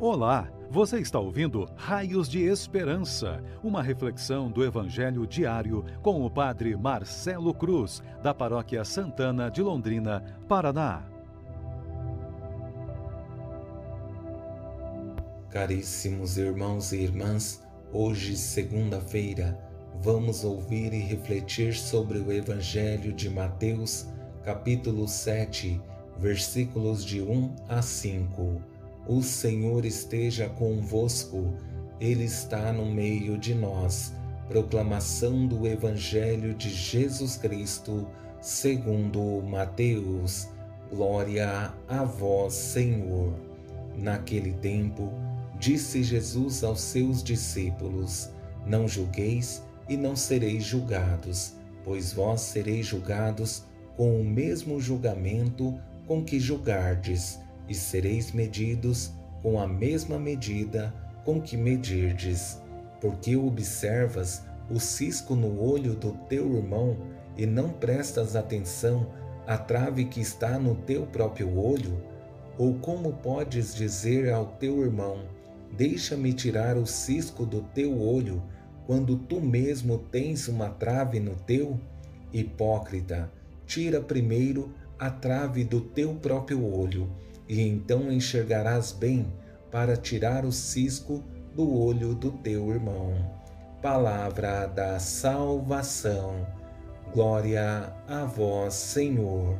Olá, você está ouvindo Raios de Esperança, uma reflexão do Evangelho diário com o Padre Marcelo Cruz, da Paróquia Santana de Londrina, Paraná. Caríssimos irmãos e irmãs, hoje, segunda-feira, vamos ouvir e refletir sobre o Evangelho de Mateus, capítulo 7, versículos de 1 a 5 o Senhor esteja convosco, Ele está no meio de nós. Proclamação do Evangelho de Jesus Cristo, segundo Mateus. Glória a vós, Senhor. Naquele tempo, disse Jesus aos seus discípulos: Não julgueis e não sereis julgados, pois vós sereis julgados com o mesmo julgamento com que julgardes e sereis medidos com a mesma medida com que medirdes. Porque observas o cisco no olho do teu irmão e não prestas atenção à trave que está no teu próprio olho? Ou como podes dizer ao teu irmão: Deixa-me tirar o cisco do teu olho, quando tu mesmo tens uma trave no teu? Hipócrita, tira primeiro a trave do teu próprio olho e então enxergarás bem para tirar o cisco do olho do teu irmão. Palavra da salvação. Glória a vós, Senhor.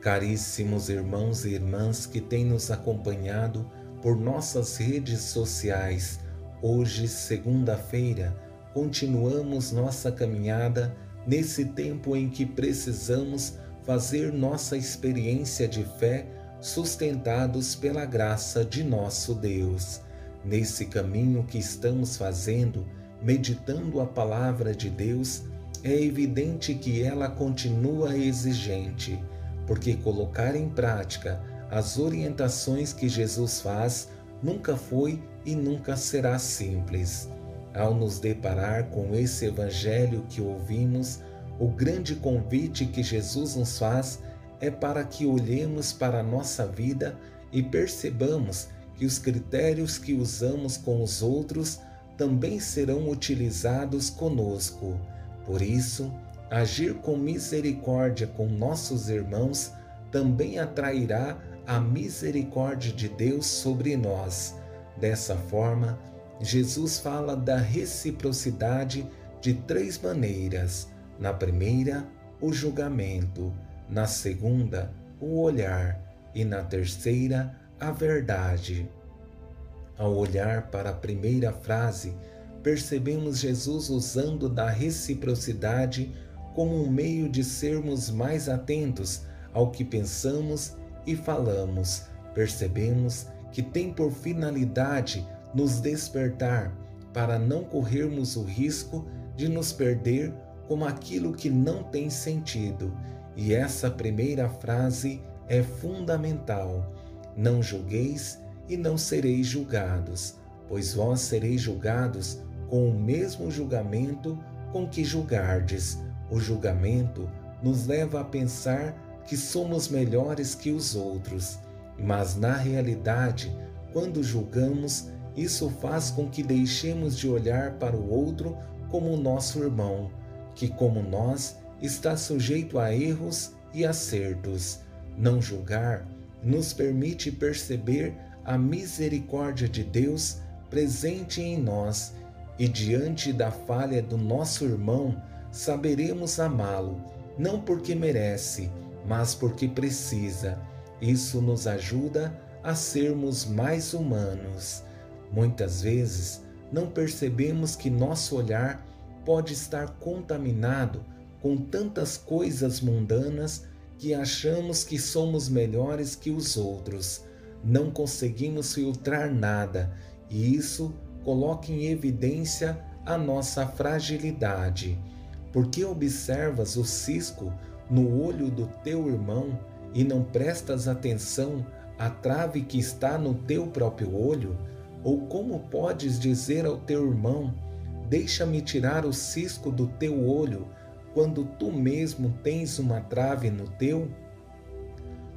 Caríssimos irmãos e irmãs que têm nos acompanhado por nossas redes sociais, hoje, segunda-feira, continuamos nossa caminhada nesse tempo em que precisamos fazer nossa experiência de fé sustentados pela graça de nosso Deus. Nesse caminho que estamos fazendo, meditando a palavra de Deus, é evidente que ela continua exigente, porque colocar em prática as orientações que Jesus faz nunca foi e nunca será simples. Ao nos deparar com esse evangelho que ouvimos, o grande convite que Jesus nos faz é para que olhemos para a nossa vida e percebamos que os critérios que usamos com os outros também serão utilizados conosco. Por isso, agir com misericórdia com nossos irmãos também atrairá a misericórdia de Deus sobre nós. Dessa forma, Jesus fala da reciprocidade de três maneiras na primeira, o julgamento, na segunda, o olhar e na terceira, a verdade. Ao olhar para a primeira frase, percebemos Jesus usando da reciprocidade como um meio de sermos mais atentos ao que pensamos e falamos. Percebemos que tem por finalidade nos despertar para não corrermos o risco de nos perder como aquilo que não tem sentido. E essa primeira frase é fundamental. Não julgueis e não sereis julgados, pois vós sereis julgados com o mesmo julgamento com que julgardes. O julgamento nos leva a pensar que somos melhores que os outros, mas na realidade, quando julgamos, isso faz com que deixemos de olhar para o outro como nosso irmão que, como nós, está sujeito a erros e acertos. Não julgar nos permite perceber a misericórdia de Deus presente em nós e, diante da falha do nosso irmão, saberemos amá-lo, não porque merece, mas porque precisa. Isso nos ajuda a sermos mais humanos. Muitas vezes não percebemos que nosso olhar pode estar contaminado com tantas coisas mundanas que achamos que somos melhores que os outros. Não conseguimos filtrar nada e isso coloca em evidência a nossa fragilidade. Porque observas o cisco no olho do teu irmão e não prestas atenção à trave que está no teu próprio olho? Ou como podes dizer ao teu irmão: Deixa-me tirar o cisco do teu olho, quando tu mesmo tens uma trave no teu?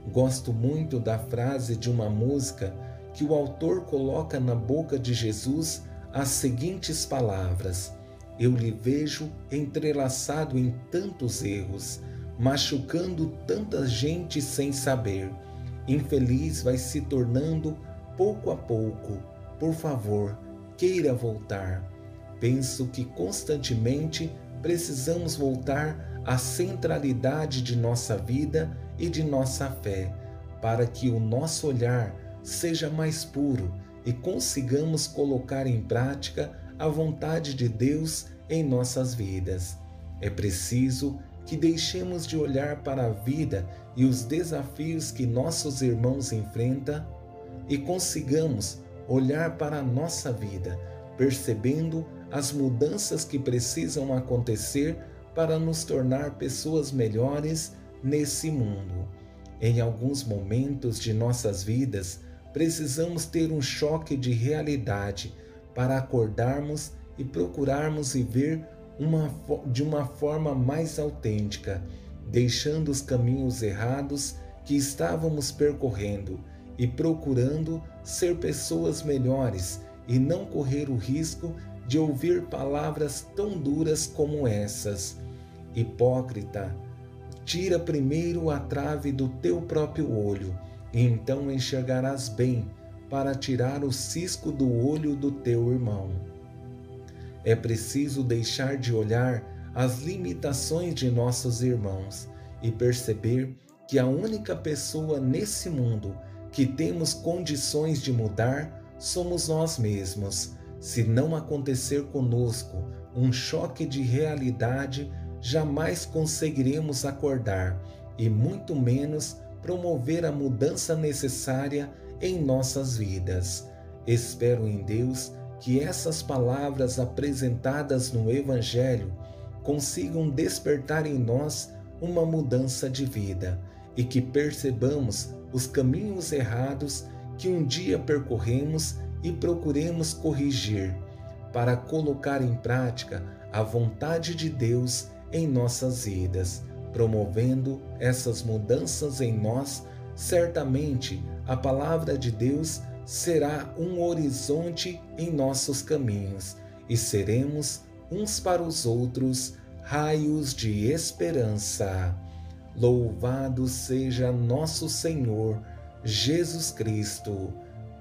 Gosto muito da frase de uma música que o autor coloca na boca de Jesus as seguintes palavras: Eu lhe vejo entrelaçado em tantos erros, machucando tanta gente sem saber. Infeliz vai se tornando pouco a pouco. Por favor, queira voltar. Penso que constantemente precisamos voltar à centralidade de nossa vida e de nossa fé, para que o nosso olhar seja mais puro e consigamos colocar em prática a vontade de Deus em nossas vidas. É preciso que deixemos de olhar para a vida e os desafios que nossos irmãos enfrentam e consigamos olhar para a nossa vida, percebendo as mudanças que precisam acontecer para nos tornar pessoas melhores nesse mundo. Em alguns momentos de nossas vidas, precisamos ter um choque de realidade para acordarmos e procurarmos viver uma, de uma forma mais autêntica, deixando os caminhos errados que estávamos percorrendo e procurando ser pessoas melhores e não correr o risco de ouvir palavras tão duras como essas. Hipócrita, tira primeiro a trave do teu próprio olho, e então enxergarás bem para tirar o cisco do olho do teu irmão. É preciso deixar de olhar as limitações de nossos irmãos e perceber que a única pessoa nesse mundo que temos condições de mudar somos nós mesmos. Se não acontecer conosco um choque de realidade, jamais conseguiremos acordar e muito menos promover a mudança necessária em nossas vidas. Espero em Deus que essas palavras apresentadas no Evangelho consigam despertar em nós uma mudança de vida e que percebamos os caminhos errados que um dia percorremos e procuremos corrigir, para colocar em prática a vontade de Deus em nossas vidas, promovendo essas mudanças em nós, certamente a palavra de Deus será um horizonte em nossos caminhos e seremos uns para os outros raios de esperança. Louvado seja nosso Senhor Jesus Cristo,